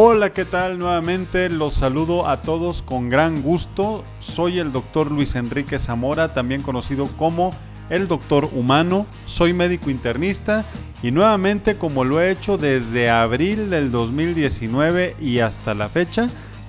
Hola, ¿qué tal? Nuevamente los saludo a todos con gran gusto. Soy el doctor Luis Enrique Zamora, también conocido como el doctor humano. Soy médico internista y nuevamente como lo he hecho desde abril del 2019 y hasta la fecha,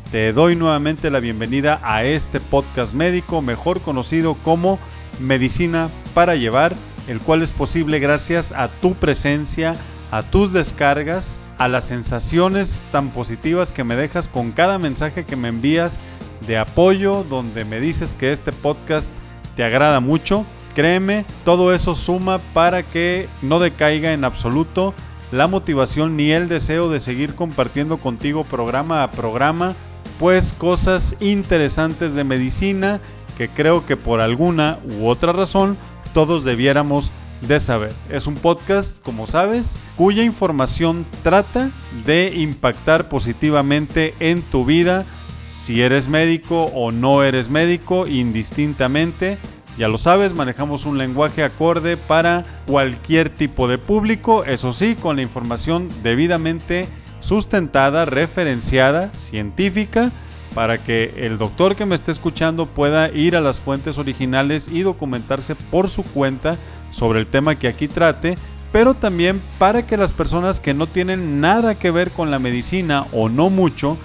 te doy nuevamente la bienvenida a este podcast médico, mejor conocido como Medicina para Llevar, el cual es posible gracias a tu presencia, a tus descargas, a las sensaciones tan positivas que me dejas con cada mensaje que me envías de apoyo, donde me dices que este podcast te agrada mucho. Créeme, todo eso suma para que no decaiga en absoluto la motivación ni el deseo de seguir compartiendo contigo programa a programa, pues cosas interesantes de medicina que creo que por alguna u otra razón todos debiéramos de saber. Es un podcast, como sabes, cuya información trata de impactar positivamente en tu vida, si eres médico o no eres médico, indistintamente. Ya lo sabes, manejamos un lenguaje acorde para cualquier tipo de público, eso sí, con la información debidamente sustentada, referenciada, científica, para que el doctor que me esté escuchando pueda ir a las fuentes originales y documentarse por su cuenta sobre el tema que aquí trate, pero también para que las personas que no tienen nada que ver con la medicina o no mucho,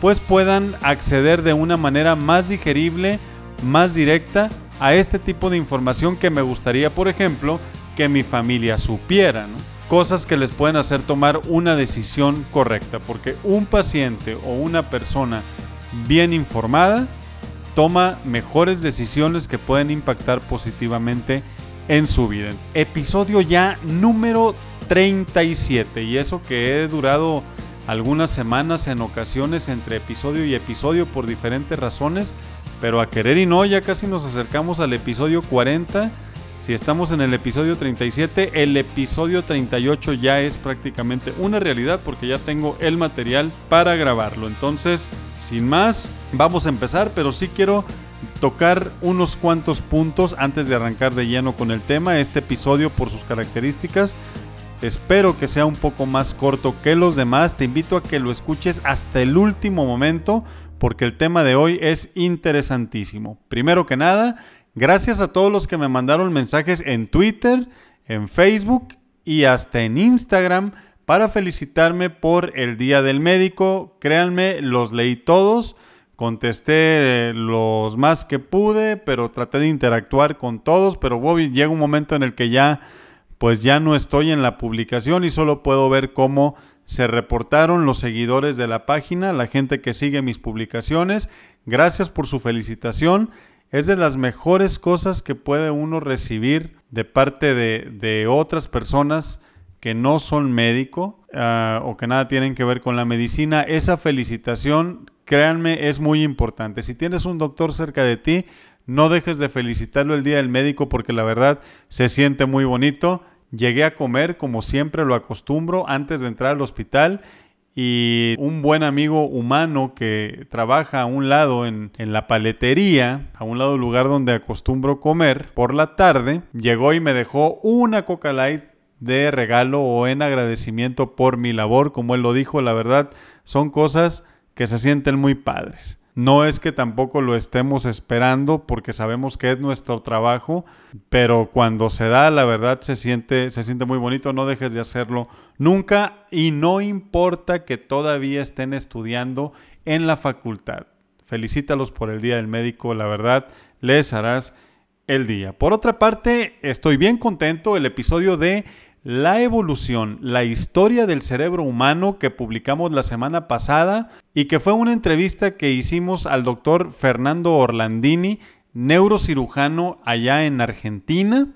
pues puedan acceder de una manera más digerible, más directa a este tipo de información que me gustaría, por ejemplo, que mi familia supiera. Cosas que les pueden hacer tomar una decisión correcta, porque un paciente o una persona bien informada toma mejores decisiones que pueden impactar positivamente en su vida. Episodio ya número 37 y eso que he durado algunas semanas en ocasiones entre episodio y episodio por diferentes razones, pero a querer y no ya casi nos acercamos al episodio 40. Si estamos en el episodio 37, el episodio 38 ya es prácticamente una realidad porque ya tengo el material para grabarlo. Entonces, sin más, vamos a empezar, pero sí quiero tocar unos cuantos puntos antes de arrancar de lleno con el tema. Este episodio por sus características espero que sea un poco más corto que los demás. Te invito a que lo escuches hasta el último momento porque el tema de hoy es interesantísimo. Primero que nada, gracias a todos los que me mandaron mensajes en Twitter, en Facebook y hasta en Instagram para felicitarme por el Día del Médico. Créanme, los leí todos contesté los más que pude, pero traté de interactuar con todos, pero Bobby llega un momento en el que ya pues ya no estoy en la publicación y solo puedo ver cómo se reportaron los seguidores de la página, la gente que sigue mis publicaciones. Gracias por su felicitación. Es de las mejores cosas que puede uno recibir de parte de, de otras personas que no son médico ah, o que nada tienen que ver con la medicina. Esa felicitación créanme, es muy importante. Si tienes un doctor cerca de ti, no dejes de felicitarlo el día del médico porque la verdad se siente muy bonito. Llegué a comer como siempre lo acostumbro antes de entrar al hospital y un buen amigo humano que trabaja a un lado en, en, la paletería, a un lado lugar donde acostumbro comer, por la tarde, llegó y me dejó una Coca Light de regalo o en agradecimiento por mi labor, como él lo dijo, la verdad son cosas que se sienten muy padres. No es que tampoco lo estemos esperando porque sabemos que es nuestro trabajo, pero cuando se da, la verdad se siente, se siente muy bonito. No dejes de hacerlo nunca y no importa que todavía estén estudiando en la facultad. Felicítalos por el Día del Médico, la verdad, les harás el día. Por otra parte, estoy bien contento. El episodio de la evolución, la historia del cerebro humano que publicamos la semana pasada y que fue una entrevista que hicimos al doctor Fernando Orlandini, neurocirujano allá en Argentina.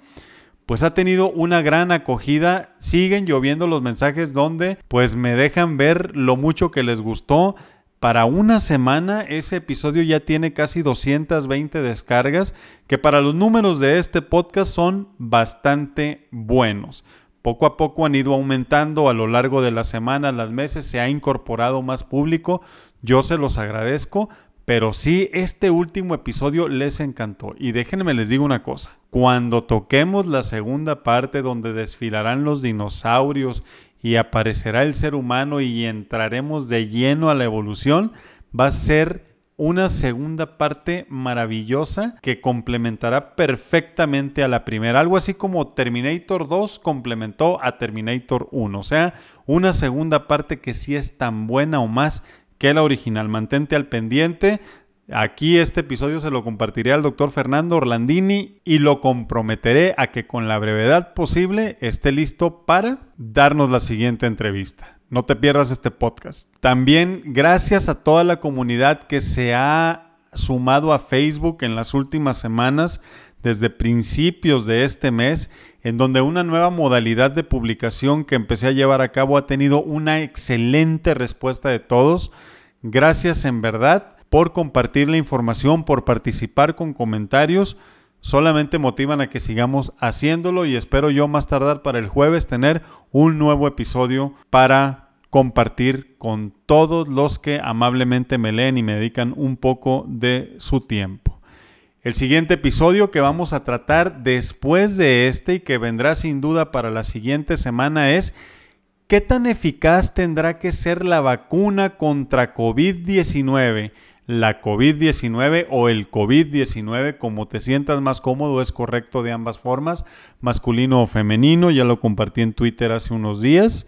Pues ha tenido una gran acogida, siguen lloviendo los mensajes donde pues me dejan ver lo mucho que les gustó. Para una semana ese episodio ya tiene casi 220 descargas, que para los números de este podcast son bastante buenos. Poco a poco han ido aumentando a lo largo de las semanas, las meses, se ha incorporado más público. Yo se los agradezco, pero sí, este último episodio les encantó. Y déjenme les digo una cosa. Cuando toquemos la segunda parte donde desfilarán los dinosaurios y aparecerá el ser humano y entraremos de lleno a la evolución, va a ser una segunda parte maravillosa que complementará perfectamente a la primera. Algo así como Terminator 2 complementó a Terminator 1. O sea, una segunda parte que sí es tan buena o más que la original. Mantente al pendiente. Aquí este episodio se lo compartiré al doctor Fernando Orlandini y lo comprometeré a que con la brevedad posible esté listo para darnos la siguiente entrevista. No te pierdas este podcast. También gracias a toda la comunidad que se ha sumado a Facebook en las últimas semanas, desde principios de este mes, en donde una nueva modalidad de publicación que empecé a llevar a cabo ha tenido una excelente respuesta de todos. Gracias en verdad por compartir la información, por participar con comentarios solamente motivan a que sigamos haciéndolo y espero yo más tardar para el jueves tener un nuevo episodio para compartir con todos los que amablemente me leen y me dedican un poco de su tiempo. El siguiente episodio que vamos a tratar después de este y que vendrá sin duda para la siguiente semana es ¿qué tan eficaz tendrá que ser la vacuna contra COVID-19? La COVID-19 o el COVID-19, como te sientas más cómodo, es correcto de ambas formas, masculino o femenino, ya lo compartí en Twitter hace unos días.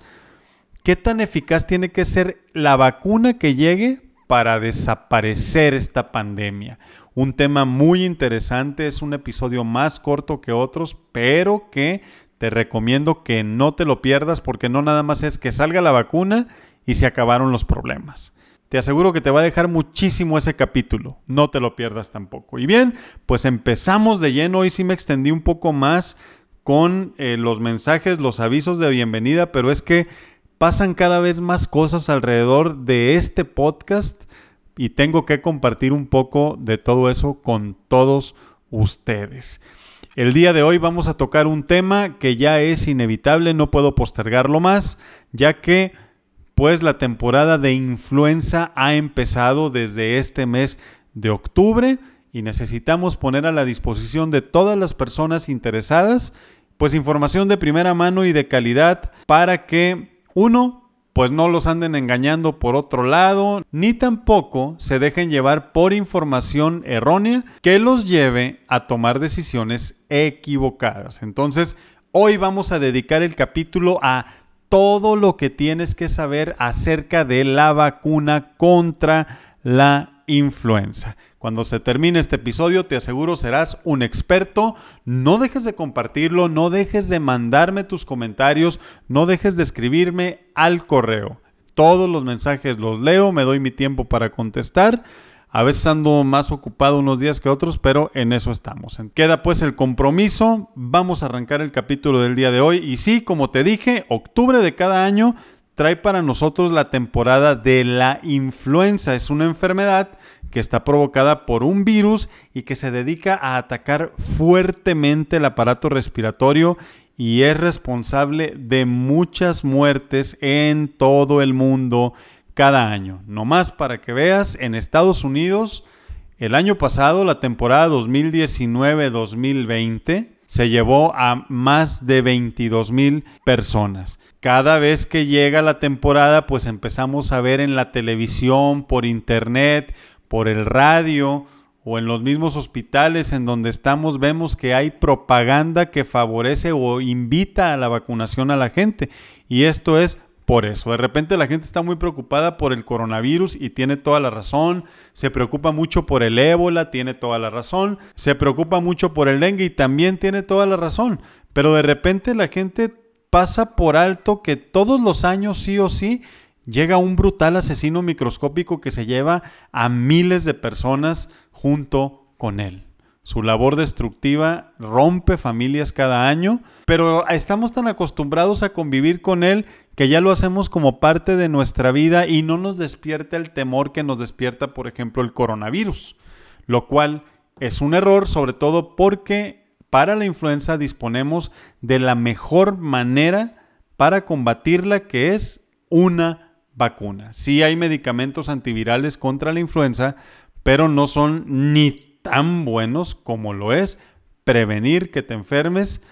¿Qué tan eficaz tiene que ser la vacuna que llegue para desaparecer esta pandemia? Un tema muy interesante, es un episodio más corto que otros, pero que te recomiendo que no te lo pierdas porque no nada más es que salga la vacuna y se acabaron los problemas. Te aseguro que te va a dejar muchísimo ese capítulo. No te lo pierdas tampoco. Y bien, pues empezamos de lleno. Hoy sí me extendí un poco más con eh, los mensajes, los avisos de bienvenida, pero es que pasan cada vez más cosas alrededor de este podcast y tengo que compartir un poco de todo eso con todos ustedes. El día de hoy vamos a tocar un tema que ya es inevitable, no puedo postergarlo más, ya que pues la temporada de influenza ha empezado desde este mes de octubre y necesitamos poner a la disposición de todas las personas interesadas pues información de primera mano y de calidad para que uno pues no los anden engañando por otro lado, ni tampoco se dejen llevar por información errónea que los lleve a tomar decisiones equivocadas. Entonces, hoy vamos a dedicar el capítulo a todo lo que tienes que saber acerca de la vacuna contra la influenza. Cuando se termine este episodio, te aseguro serás un experto. No dejes de compartirlo, no dejes de mandarme tus comentarios, no dejes de escribirme al correo. Todos los mensajes los leo, me doy mi tiempo para contestar. A veces ando más ocupado unos días que otros, pero en eso estamos. Queda pues el compromiso. Vamos a arrancar el capítulo del día de hoy. Y sí, como te dije, octubre de cada año trae para nosotros la temporada de la influenza. Es una enfermedad que está provocada por un virus y que se dedica a atacar fuertemente el aparato respiratorio y es responsable de muchas muertes en todo el mundo cada año. No más para que veas, en Estados Unidos, el año pasado, la temporada 2019-2020, se llevó a más de 22 mil personas. Cada vez que llega la temporada, pues empezamos a ver en la televisión, por internet, por el radio o en los mismos hospitales en donde estamos, vemos que hay propaganda que favorece o invita a la vacunación a la gente. Y esto es por eso. De repente la gente está muy preocupada por el coronavirus y tiene toda la razón. Se preocupa mucho por el ébola, tiene toda la razón. Se preocupa mucho por el dengue y también tiene toda la razón. Pero de repente la gente pasa por alto que todos los años sí o sí llega un brutal asesino microscópico que se lleva a miles de personas junto con él. Su labor destructiva rompe familias cada año, pero estamos tan acostumbrados a convivir con él que ya lo hacemos como parte de nuestra vida y no nos despierta el temor que nos despierta, por ejemplo, el coronavirus, lo cual es un error, sobre todo porque para la influenza disponemos de la mejor manera para combatirla, que es una vacuna. Sí hay medicamentos antivirales contra la influenza, pero no son ni tan buenos como lo es prevenir que te enfermes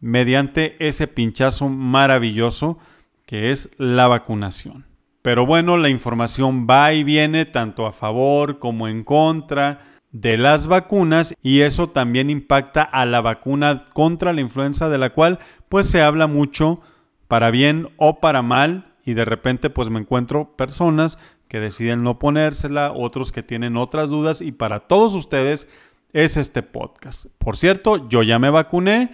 mediante ese pinchazo maravilloso que es la vacunación. Pero bueno, la información va y viene tanto a favor como en contra de las vacunas y eso también impacta a la vacuna contra la influenza de la cual pues se habla mucho para bien o para mal y de repente pues me encuentro personas que deciden no ponérsela, otros que tienen otras dudas y para todos ustedes es este podcast. Por cierto, yo ya me vacuné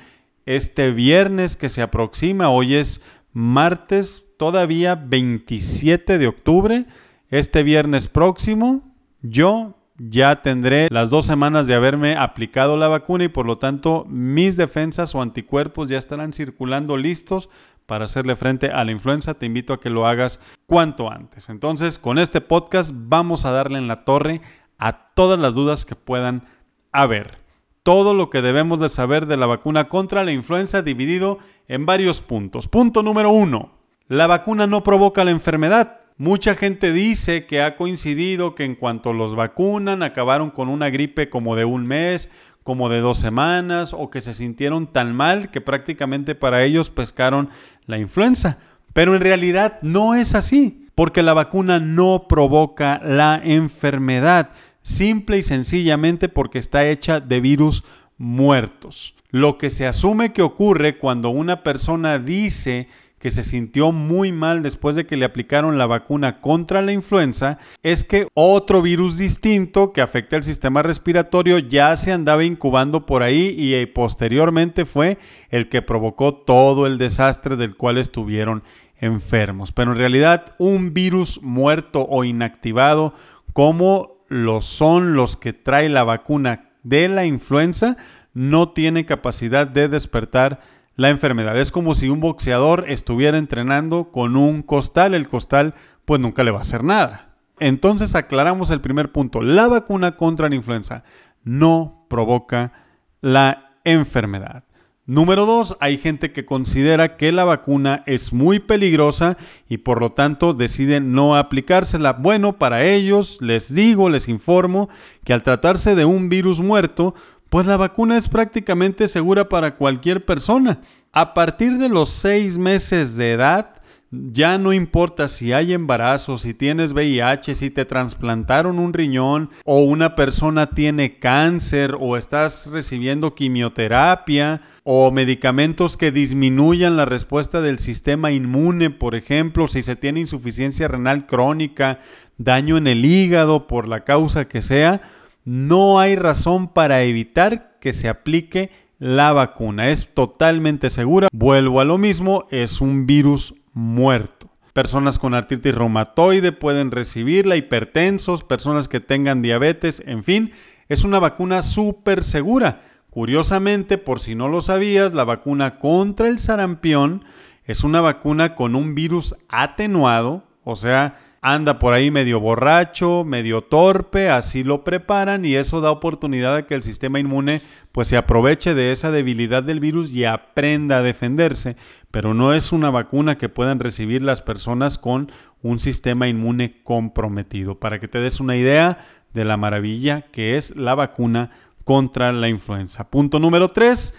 este viernes que se aproxima, hoy es martes todavía 27 de octubre, este viernes próximo, yo ya tendré las dos semanas de haberme aplicado la vacuna y por lo tanto mis defensas o anticuerpos ya estarán circulando listos para hacerle frente a la influenza. Te invito a que lo hagas cuanto antes. Entonces, con este podcast vamos a darle en la torre a todas las dudas que puedan haber. Todo lo que debemos de saber de la vacuna contra la influenza dividido en varios puntos. Punto número uno. La vacuna no provoca la enfermedad. Mucha gente dice que ha coincidido que en cuanto los vacunan acabaron con una gripe como de un mes, como de dos semanas o que se sintieron tan mal que prácticamente para ellos pescaron la influenza. Pero en realidad no es así, porque la vacuna no provoca la enfermedad, simple y sencillamente porque está hecha de virus muertos. Lo que se asume que ocurre cuando una persona dice que se sintió muy mal después de que le aplicaron la vacuna contra la influenza es que otro virus distinto que afecta el sistema respiratorio ya se andaba incubando por ahí y eh, posteriormente fue el que provocó todo el desastre del cual estuvieron enfermos. Pero en realidad un virus muerto o inactivado como lo son los que trae la vacuna de la influenza no tiene capacidad de despertar la enfermedad. Es como si un boxeador estuviera entrenando con un costal. El costal pues nunca le va a hacer nada. Entonces aclaramos el primer punto. La vacuna contra la influenza no provoca la enfermedad. Número dos, hay gente que considera que la vacuna es muy peligrosa y por lo tanto deciden no aplicársela. Bueno, para ellos les digo, les informo que al tratarse de un virus muerto, pues la vacuna es prácticamente segura para cualquier persona. A partir de los seis meses de edad, ya no importa si hay embarazo, si tienes VIH, si te trasplantaron un riñón o una persona tiene cáncer o estás recibiendo quimioterapia o medicamentos que disminuyan la respuesta del sistema inmune, por ejemplo, si se tiene insuficiencia renal crónica, daño en el hígado por la causa que sea, no hay razón para evitar que se aplique la vacuna. Es totalmente segura. Vuelvo a lo mismo, es un virus muerto. Personas con artritis reumatoide pueden recibirla, hipertensos, personas que tengan diabetes, en fin, es una vacuna súper segura. Curiosamente, por si no lo sabías, la vacuna contra el sarampión es una vacuna con un virus atenuado, o sea, anda por ahí medio borracho, medio torpe, así lo preparan y eso da oportunidad a que el sistema inmune pues se aproveche de esa debilidad del virus y aprenda a defenderse, pero no es una vacuna que puedan recibir las personas con un sistema inmune comprometido. Para que te des una idea de la maravilla que es la vacuna contra la influenza. Punto número 3,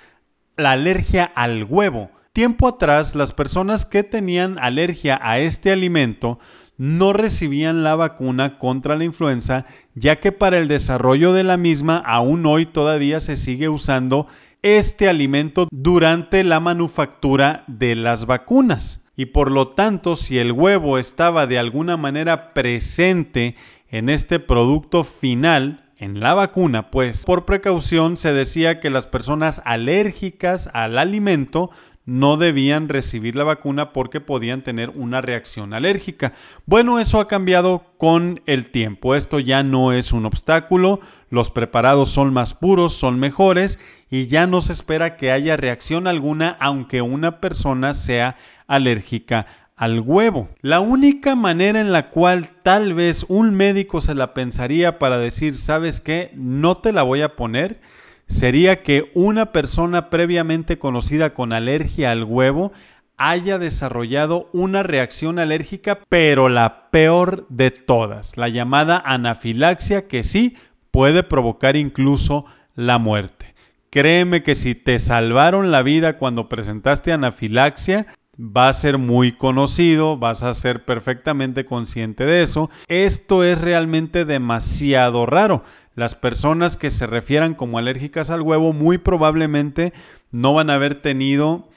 la alergia al huevo. Tiempo atrás, las personas que tenían alergia a este alimento no recibían la vacuna contra la influenza, ya que para el desarrollo de la misma aún hoy todavía se sigue usando este alimento durante la manufactura de las vacunas. Y por lo tanto, si el huevo estaba de alguna manera presente en este producto final, en la vacuna, pues por precaución se decía que las personas alérgicas al alimento no debían recibir la vacuna porque podían tener una reacción alérgica. Bueno, eso ha cambiado con el tiempo. Esto ya no es un obstáculo. Los preparados son más puros, son mejores y ya no se espera que haya reacción alguna aunque una persona sea alérgica al huevo. La única manera en la cual tal vez un médico se la pensaría para decir, ¿sabes qué? No te la voy a poner sería que una persona previamente conocida con alergia al huevo haya desarrollado una reacción alérgica, pero la peor de todas, la llamada anafilaxia, que sí puede provocar incluso la muerte. Créeme que si te salvaron la vida cuando presentaste anafilaxia, va a ser muy conocido, vas a ser perfectamente consciente de eso. Esto es realmente demasiado raro. Las personas que se refieran como alérgicas al huevo muy probablemente no van a haber tenido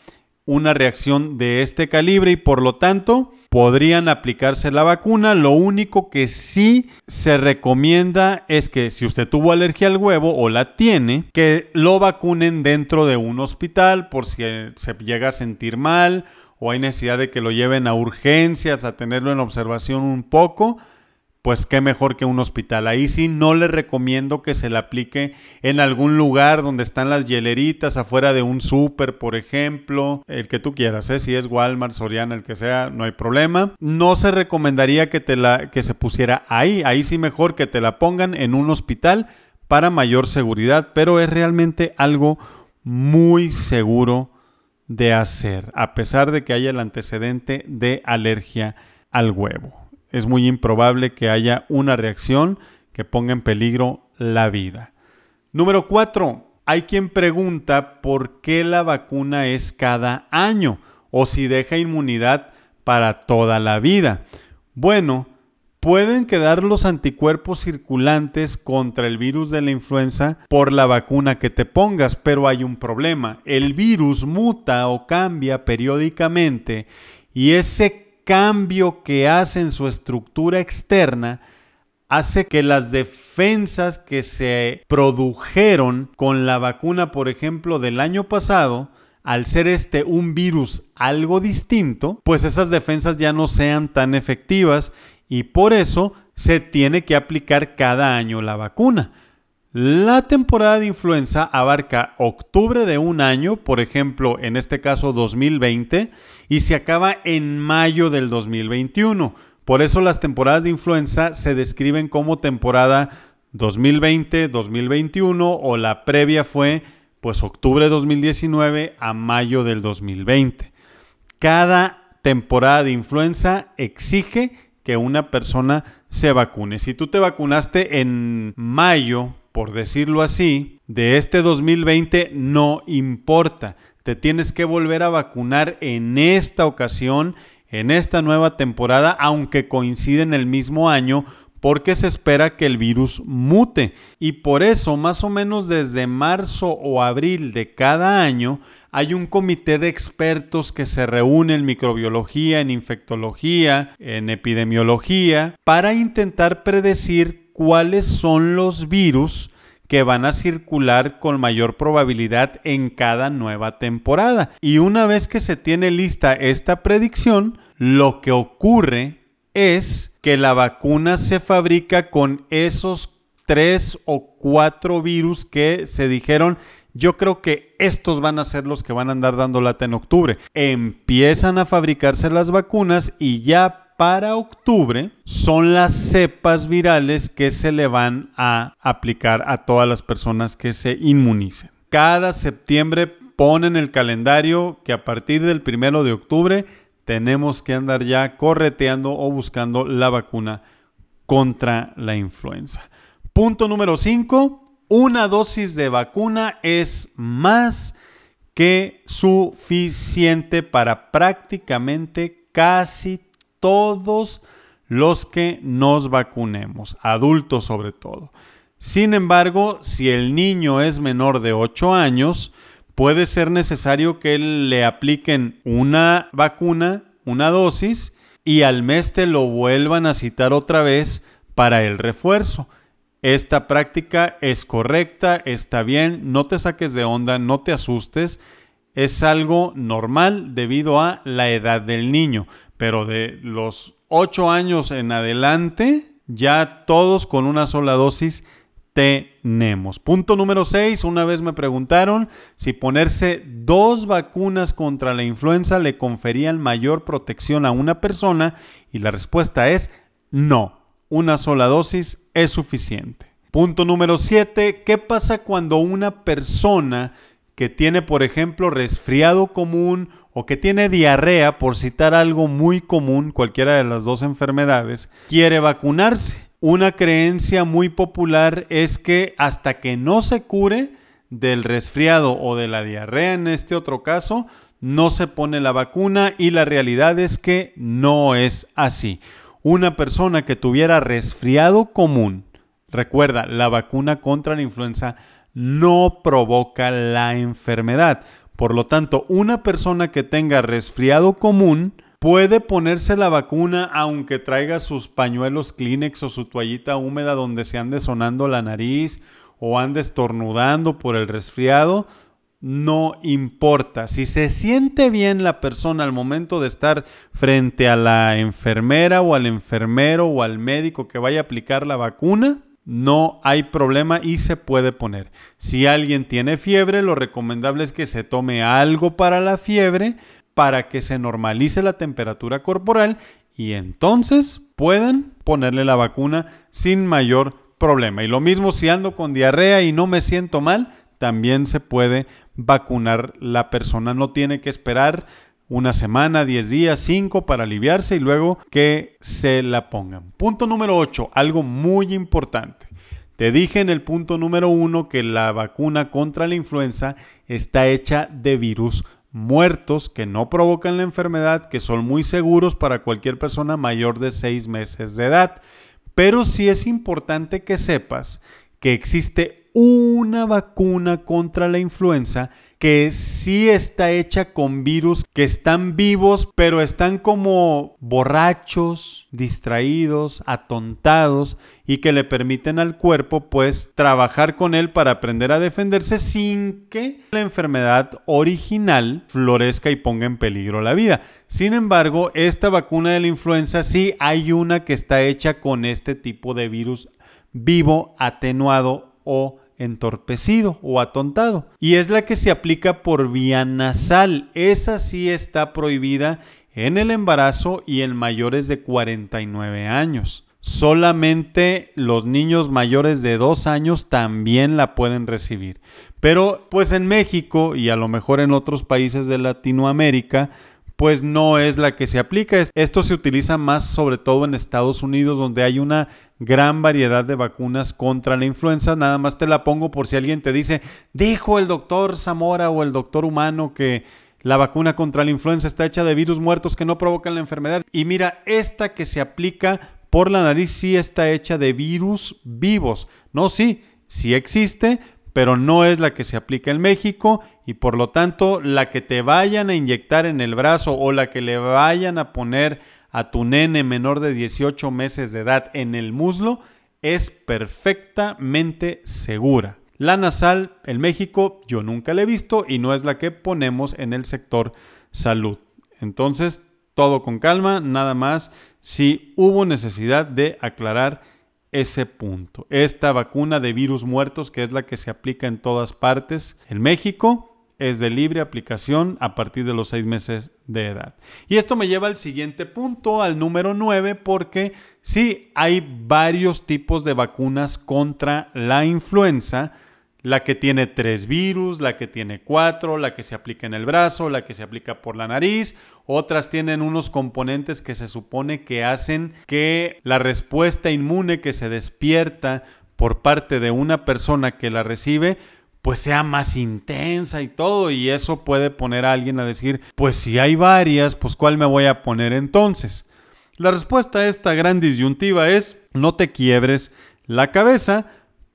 una reacción de este calibre y por lo tanto podrían aplicarse la vacuna. Lo único que sí se recomienda es que si usted tuvo alergia al huevo o la tiene, que lo vacunen dentro de un hospital por si se llega a sentir mal o hay necesidad de que lo lleven a urgencias, a tenerlo en observación un poco pues qué mejor que un hospital. Ahí sí no le recomiendo que se le aplique en algún lugar donde están las hieleritas, afuera de un súper, por ejemplo, el que tú quieras, ¿eh? si es Walmart, Soriana, el que sea, no hay problema. No se recomendaría que, te la, que se pusiera ahí, ahí sí mejor que te la pongan en un hospital para mayor seguridad, pero es realmente algo muy seguro de hacer, a pesar de que haya el antecedente de alergia al huevo es muy improbable que haya una reacción que ponga en peligro la vida. Número 4. Hay quien pregunta por qué la vacuna es cada año o si deja inmunidad para toda la vida. Bueno, pueden quedar los anticuerpos circulantes contra el virus de la influenza por la vacuna que te pongas, pero hay un problema. El virus muta o cambia periódicamente y ese cambio que hace en su estructura externa hace que las defensas que se produjeron con la vacuna, por ejemplo, del año pasado, al ser este un virus algo distinto, pues esas defensas ya no sean tan efectivas y por eso se tiene que aplicar cada año la vacuna. La temporada de influenza abarca octubre de un año, por ejemplo, en este caso 2020, y se acaba en mayo del 2021. Por eso las temporadas de influenza se describen como temporada 2020-2021 o la previa fue pues octubre de 2019 a mayo del 2020. Cada temporada de influenza exige que una persona se vacune. Si tú te vacunaste en mayo, por decirlo así, de este 2020 no importa. Te tienes que volver a vacunar en esta ocasión, en esta nueva temporada, aunque coincide en el mismo año, porque se espera que el virus mute. Y por eso, más o menos desde marzo o abril de cada año, hay un comité de expertos que se reúne en microbiología, en infectología, en epidemiología, para intentar predecir cuáles son los virus que van a circular con mayor probabilidad en cada nueva temporada. Y una vez que se tiene lista esta predicción, lo que ocurre es que la vacuna se fabrica con esos tres o cuatro virus que se dijeron yo creo que estos van a ser los que van a andar dando lata en octubre. Empiezan a fabricarse las vacunas y ya para octubre son las cepas virales que se le van a aplicar a todas las personas que se inmunicen. Cada septiembre ponen el calendario que a partir del primero de octubre tenemos que andar ya correteando o buscando la vacuna contra la influenza. Punto número 5. Una dosis de vacuna es más que suficiente para prácticamente casi todos los que nos vacunemos, adultos sobre todo. Sin embargo, si el niño es menor de 8 años, puede ser necesario que le apliquen una vacuna, una dosis, y al mes te lo vuelvan a citar otra vez para el refuerzo. Esta práctica es correcta, está bien, no te saques de onda, no te asustes, es algo normal debido a la edad del niño pero de los 8 años en adelante, ya todos con una sola dosis tenemos. Punto número 6, una vez me preguntaron si ponerse dos vacunas contra la influenza le conferían mayor protección a una persona y la respuesta es no, una sola dosis es suficiente. Punto número 7, ¿qué pasa cuando una persona que tiene, por ejemplo, resfriado común o que tiene diarrea, por citar algo muy común, cualquiera de las dos enfermedades, quiere vacunarse. Una creencia muy popular es que hasta que no se cure del resfriado o de la diarrea en este otro caso, no se pone la vacuna y la realidad es que no es así. Una persona que tuviera resfriado común, recuerda, la vacuna contra la influenza no provoca la enfermedad. Por lo tanto, una persona que tenga resfriado común puede ponerse la vacuna aunque traiga sus pañuelos Kleenex o su toallita húmeda donde se ande sonando la nariz o ande estornudando por el resfriado no importa. Si se siente bien la persona al momento de estar frente a la enfermera o al enfermero o al médico que vaya a aplicar la vacuna, no hay problema y se puede poner. Si alguien tiene fiebre, lo recomendable es que se tome algo para la fiebre para que se normalice la temperatura corporal y entonces puedan ponerle la vacuna sin mayor problema. Y lo mismo si ando con diarrea y no me siento mal, también se puede vacunar la persona. No tiene que esperar una semana, 10 días, 5 para aliviarse y luego que se la pongan. Punto número 8, algo muy importante. Te dije en el punto número 1 que la vacuna contra la influenza está hecha de virus muertos que no provocan la enfermedad, que son muy seguros para cualquier persona mayor de 6 meses de edad. Pero sí es importante que sepas que existe una vacuna contra la influenza que sí está hecha con virus que están vivos, pero están como borrachos, distraídos, atontados y que le permiten al cuerpo pues trabajar con él para aprender a defenderse sin que la enfermedad original florezca y ponga en peligro la vida. Sin embargo, esta vacuna de la influenza sí hay una que está hecha con este tipo de virus vivo, atenuado o entorpecido o atontado. Y es la que se aplica por vía nasal. Esa sí está prohibida en el embarazo y en mayores de 49 años. Solamente los niños mayores de 2 años también la pueden recibir. Pero pues en México y a lo mejor en otros países de Latinoamérica, pues no es la que se aplica. Esto se utiliza más sobre todo en Estados Unidos, donde hay una gran variedad de vacunas contra la influenza. Nada más te la pongo por si alguien te dice, dijo el doctor Zamora o el doctor humano que la vacuna contra la influenza está hecha de virus muertos que no provocan la enfermedad. Y mira, esta que se aplica por la nariz sí está hecha de virus vivos. No, sí, sí existe, pero no es la que se aplica en México y por lo tanto la que te vayan a inyectar en el brazo o la que le vayan a poner a tu nene menor de 18 meses de edad en el muslo es perfectamente segura. La nasal en México yo nunca la he visto y no es la que ponemos en el sector salud. Entonces, todo con calma, nada más si hubo necesidad de aclarar ese punto. Esta vacuna de virus muertos, que es la que se aplica en todas partes en México, es de libre aplicación a partir de los seis meses de edad. Y esto me lleva al siguiente punto, al número 9, porque sí, hay varios tipos de vacunas contra la influenza la que tiene tres virus, la que tiene cuatro, la que se aplica en el brazo, la que se aplica por la nariz. Otras tienen unos componentes que se supone que hacen que la respuesta inmune que se despierta por parte de una persona que la recibe pues sea más intensa y todo y eso puede poner a alguien a decir, pues si hay varias, pues ¿cuál me voy a poner entonces? La respuesta a esta gran disyuntiva es no te quiebres la cabeza,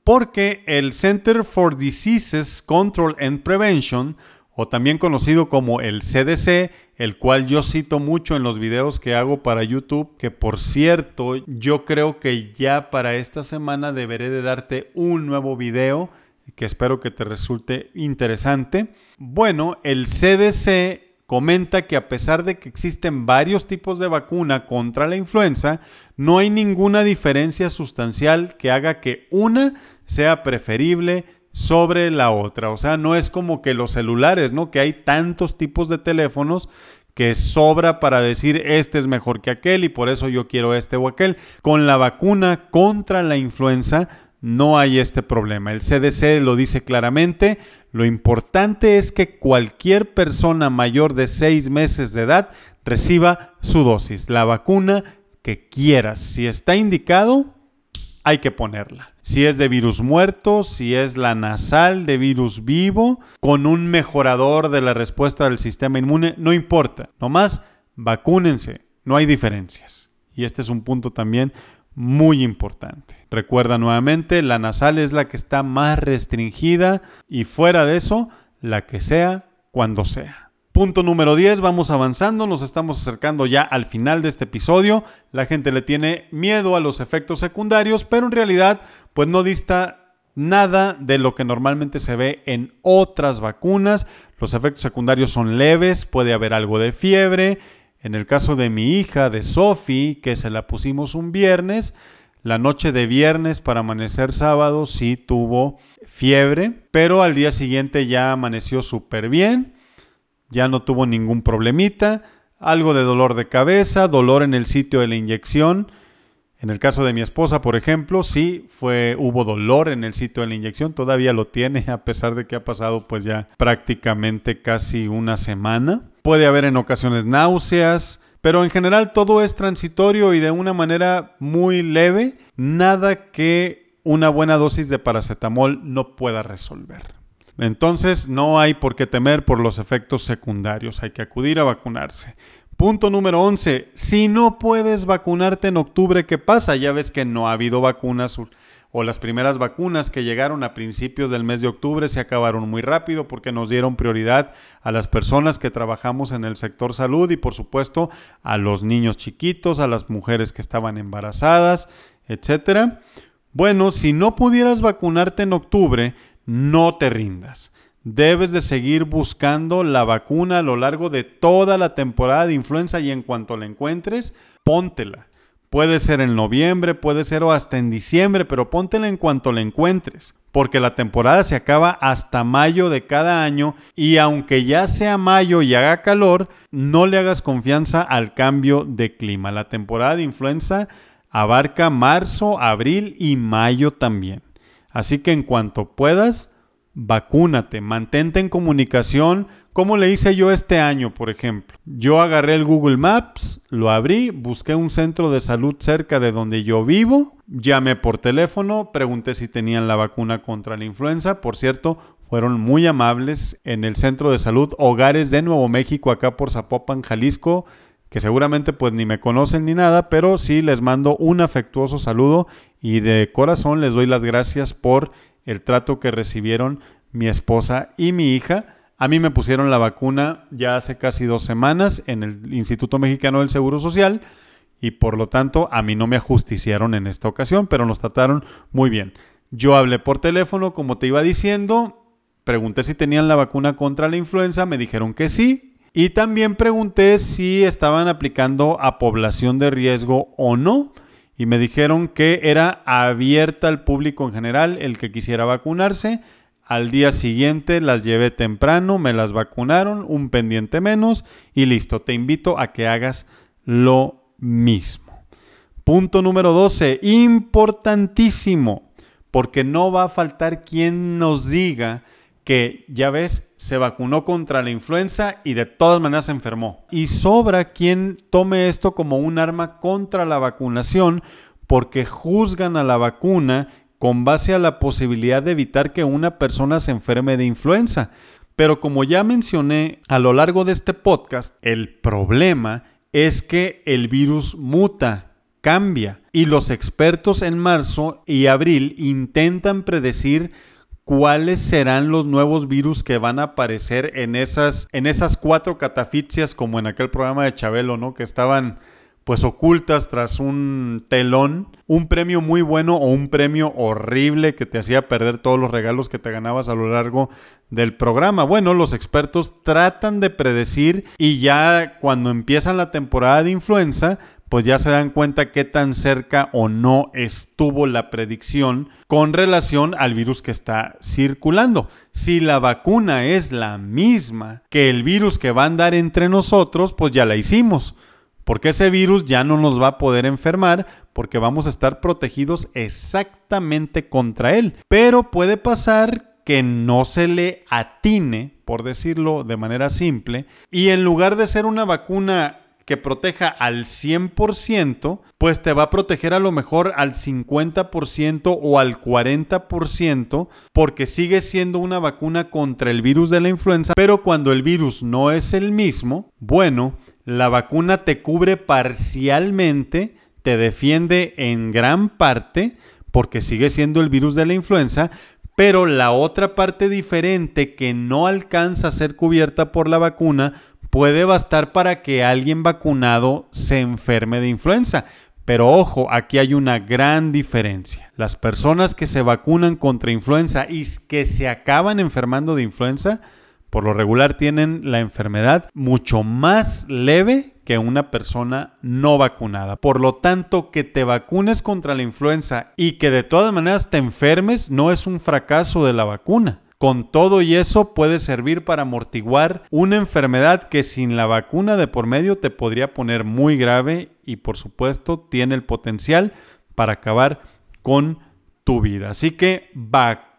porque el Center for Diseases Control and Prevention, o también conocido como el CDC, el cual yo cito mucho en los videos que hago para YouTube, que por cierto, yo creo que ya para esta semana deberé de darte un nuevo video que espero que te resulte interesante. Bueno, el CDC comenta que a pesar de que existen varios tipos de vacuna contra la influenza, no hay ninguna diferencia sustancial que haga que una sea preferible sobre la otra. O sea, no es como que los celulares, ¿no? Que hay tantos tipos de teléfonos que sobra para decir este es mejor que aquel y por eso yo quiero este o aquel. Con la vacuna contra la influenza no hay este problema. El CDC lo dice claramente. Lo importante es que cualquier persona mayor de seis meses de edad reciba su dosis, la vacuna que quieras. Si está indicado, hay que ponerla. Si es de virus muerto, si es la nasal de virus vivo, con un mejorador de la respuesta del sistema inmune, no importa. Nomás vacúnense, no hay diferencias. Y este es un punto también muy importante. Recuerda nuevamente, la nasal es la que está más restringida y fuera de eso, la que sea cuando sea. Punto número 10, vamos avanzando, nos estamos acercando ya al final de este episodio. La gente le tiene miedo a los efectos secundarios, pero en realidad pues no dista nada de lo que normalmente se ve en otras vacunas. Los efectos secundarios son leves, puede haber algo de fiebre. En el caso de mi hija, de Sophie, que se la pusimos un viernes, la noche de viernes para amanecer sábado sí tuvo fiebre, pero al día siguiente ya amaneció súper bien ya no tuvo ningún problemita, algo de dolor de cabeza, dolor en el sitio de la inyección. En el caso de mi esposa, por ejemplo, sí fue hubo dolor en el sitio de la inyección, todavía lo tiene a pesar de que ha pasado pues ya prácticamente casi una semana. Puede haber en ocasiones náuseas, pero en general todo es transitorio y de una manera muy leve, nada que una buena dosis de paracetamol no pueda resolver. Entonces no hay por qué temer por los efectos secundarios, hay que acudir a vacunarse. Punto número 11. Si no puedes vacunarte en octubre, ¿qué pasa? Ya ves que no ha habido vacunas o las primeras vacunas que llegaron a principios del mes de octubre se acabaron muy rápido porque nos dieron prioridad a las personas que trabajamos en el sector salud y por supuesto a los niños chiquitos, a las mujeres que estaban embarazadas, etcétera. Bueno, si no pudieras vacunarte en octubre, no te rindas. Debes de seguir buscando la vacuna a lo largo de toda la temporada de influenza y en cuanto la encuentres, póntela. Puede ser en noviembre, puede ser o hasta en diciembre, pero póntela en cuanto la encuentres, porque la temporada se acaba hasta mayo de cada año y aunque ya sea mayo y haga calor, no le hagas confianza al cambio de clima. La temporada de influenza abarca marzo, abril y mayo también. Así que en cuanto puedas, vacúnate, mantente en comunicación, como le hice yo este año, por ejemplo. Yo agarré el Google Maps, lo abrí, busqué un centro de salud cerca de donde yo vivo, llamé por teléfono, pregunté si tenían la vacuna contra la influenza. Por cierto, fueron muy amables en el centro de salud Hogares de Nuevo México, acá por Zapopan, Jalisco que seguramente pues ni me conocen ni nada, pero sí les mando un afectuoso saludo y de corazón les doy las gracias por el trato que recibieron mi esposa y mi hija. A mí me pusieron la vacuna ya hace casi dos semanas en el Instituto Mexicano del Seguro Social y por lo tanto a mí no me ajusticiaron en esta ocasión, pero nos trataron muy bien. Yo hablé por teléfono, como te iba diciendo, pregunté si tenían la vacuna contra la influenza, me dijeron que sí, y también pregunté si estaban aplicando a población de riesgo o no. Y me dijeron que era abierta al público en general el que quisiera vacunarse. Al día siguiente las llevé temprano, me las vacunaron, un pendiente menos y listo. Te invito a que hagas lo mismo. Punto número 12, importantísimo, porque no va a faltar quien nos diga que, ya ves, se vacunó contra la influenza y de todas maneras se enfermó. Y sobra quien tome esto como un arma contra la vacunación porque juzgan a la vacuna con base a la posibilidad de evitar que una persona se enferme de influenza. Pero como ya mencioné a lo largo de este podcast, el problema es que el virus muta, cambia, y los expertos en marzo y abril intentan predecir cuáles serán los nuevos virus que van a aparecer en esas, en esas cuatro catafixias, como en aquel programa de Chabelo, ¿no? Que estaban pues ocultas tras un telón, un premio muy bueno o un premio horrible que te hacía perder todos los regalos que te ganabas a lo largo del programa. Bueno, los expertos tratan de predecir y ya cuando empiezan la temporada de influenza, pues ya se dan cuenta qué tan cerca o no estuvo la predicción con relación al virus que está circulando. Si la vacuna es la misma que el virus que va a andar entre nosotros, pues ya la hicimos. Porque ese virus ya no nos va a poder enfermar porque vamos a estar protegidos exactamente contra él. Pero puede pasar que no se le atine, por decirlo de manera simple, y en lugar de ser una vacuna que proteja al 100%, pues te va a proteger a lo mejor al 50% o al 40%, porque sigue siendo una vacuna contra el virus de la influenza, pero cuando el virus no es el mismo, bueno, la vacuna te cubre parcialmente, te defiende en gran parte, porque sigue siendo el virus de la influenza, pero la otra parte diferente que no alcanza a ser cubierta por la vacuna puede bastar para que alguien vacunado se enferme de influenza. Pero ojo, aquí hay una gran diferencia. Las personas que se vacunan contra influenza y que se acaban enfermando de influenza, por lo regular tienen la enfermedad mucho más leve que una persona no vacunada. Por lo tanto, que te vacunes contra la influenza y que de todas maneras te enfermes no es un fracaso de la vacuna. Con todo y eso puede servir para amortiguar una enfermedad que sin la vacuna de por medio te podría poner muy grave y por supuesto tiene el potencial para acabar con tu vida. Así que vacuna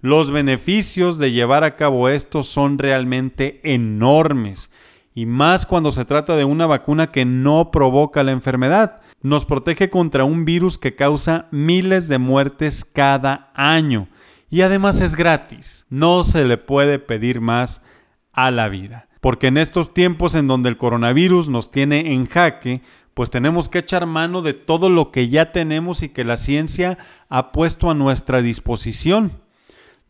Los beneficios de llevar a cabo esto son realmente enormes. Y más cuando se trata de una vacuna que no provoca la enfermedad. Nos protege contra un virus que causa miles de muertes cada año. Y además es gratis. No se le puede pedir más a la vida. Porque en estos tiempos en donde el coronavirus nos tiene en jaque, pues tenemos que echar mano de todo lo que ya tenemos y que la ciencia ha puesto a nuestra disposición.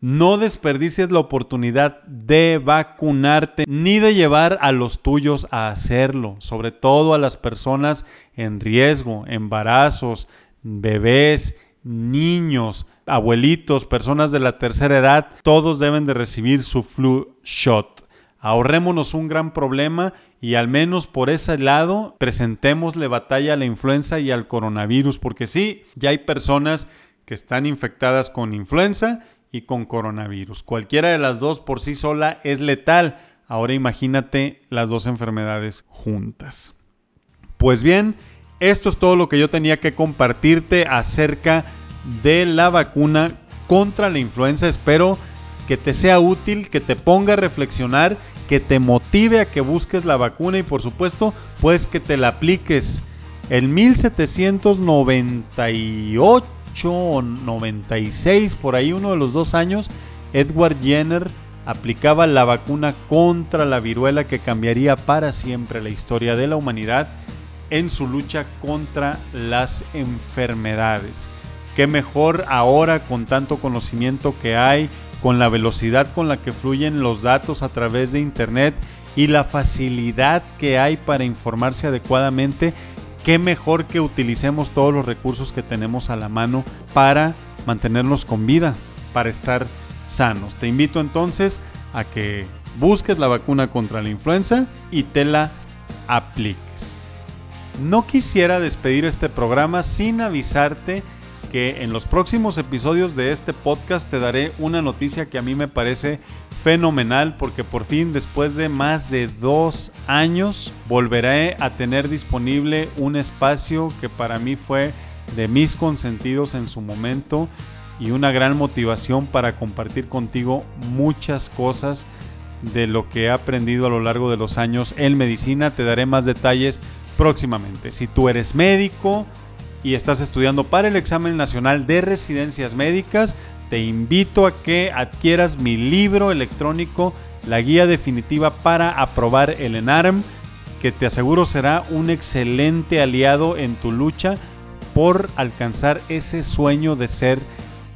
No desperdicies la oportunidad de vacunarte ni de llevar a los tuyos a hacerlo, sobre todo a las personas en riesgo, embarazos, bebés, niños, abuelitos, personas de la tercera edad, todos deben de recibir su flu shot. Ahorrémonos un gran problema y al menos por ese lado presentémosle batalla a la influenza y al coronavirus, porque sí, ya hay personas que están infectadas con influenza y con coronavirus. Cualquiera de las dos por sí sola es letal. Ahora imagínate las dos enfermedades juntas. Pues bien, esto es todo lo que yo tenía que compartirte acerca de la vacuna contra la influenza. Espero que te sea útil, que te ponga a reflexionar que te motive a que busques la vacuna y por supuesto pues que te la apliques. En 1798 o 96, por ahí uno de los dos años, Edward Jenner aplicaba la vacuna contra la viruela que cambiaría para siempre la historia de la humanidad en su lucha contra las enfermedades. Qué mejor ahora con tanto conocimiento que hay, con la velocidad con la que fluyen los datos a través de Internet y la facilidad que hay para informarse adecuadamente, qué mejor que utilicemos todos los recursos que tenemos a la mano para mantenernos con vida, para estar sanos. Te invito entonces a que busques la vacuna contra la influenza y te la apliques. No quisiera despedir este programa sin avisarte que en los próximos episodios de este podcast te daré una noticia que a mí me parece fenomenal porque por fin después de más de dos años volveré a tener disponible un espacio que para mí fue de mis consentidos en su momento y una gran motivación para compartir contigo muchas cosas de lo que he aprendido a lo largo de los años en medicina. Te daré más detalles próximamente. Si tú eres médico, y estás estudiando para el examen nacional de residencias médicas, te invito a que adquieras mi libro electrónico, la guía definitiva para aprobar el ENARM, que te aseguro será un excelente aliado en tu lucha por alcanzar ese sueño de ser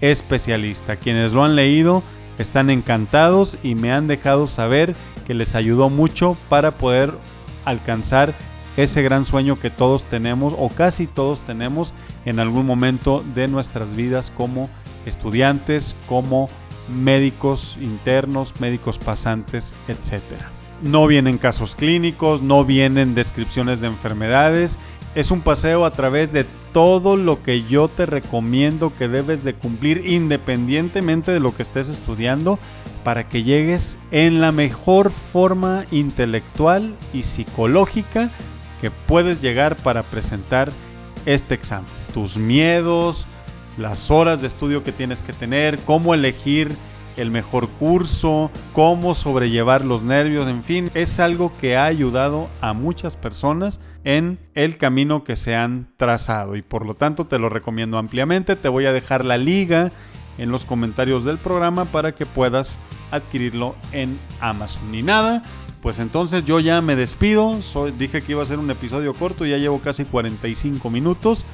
especialista. Quienes lo han leído están encantados y me han dejado saber que les ayudó mucho para poder alcanzar ese gran sueño que todos tenemos o casi todos tenemos en algún momento de nuestras vidas como estudiantes, como médicos internos, médicos pasantes, etc. No vienen casos clínicos, no vienen descripciones de enfermedades, es un paseo a través de todo lo que yo te recomiendo que debes de cumplir independientemente de lo que estés estudiando para que llegues en la mejor forma intelectual y psicológica que puedes llegar para presentar este examen. Tus miedos, las horas de estudio que tienes que tener, cómo elegir el mejor curso, cómo sobrellevar los nervios, en fin, es algo que ha ayudado a muchas personas en el camino que se han trazado y por lo tanto te lo recomiendo ampliamente. Te voy a dejar la liga en los comentarios del programa para que puedas adquirirlo en Amazon. Ni nada, pues entonces yo ya me despido. dije que iba a ser un episodio corto, ya llevo casi 45 minutos.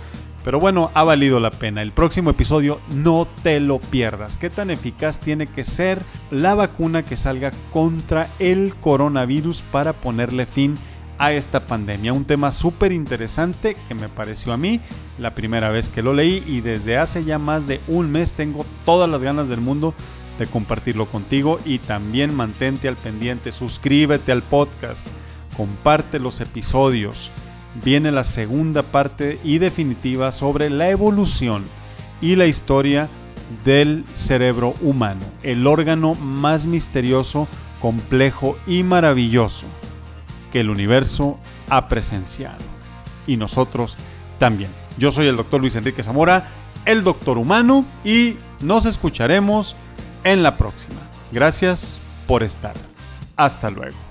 Pero bueno, ha valido la pena. El próximo episodio no te lo pierdas. ¿Qué tan eficaz tiene que ser la vacuna que salga contra el coronavirus para ponerle fin a esta pandemia? Un tema súper interesante que me pareció a mí la primera vez que lo leí y desde hace ya más de un mes tengo todas las ganas del mundo de compartirlo contigo y también mantente al pendiente, suscríbete al podcast, comparte los episodios viene la segunda parte y definitiva sobre la evolución y la historia del cerebro humano, el órgano más misterioso, complejo y maravilloso que el universo ha presenciado. Y nosotros también. Yo soy el doctor Luis Enrique Zamora, el doctor humano, y nos escucharemos en la próxima. Gracias por estar. Hasta luego.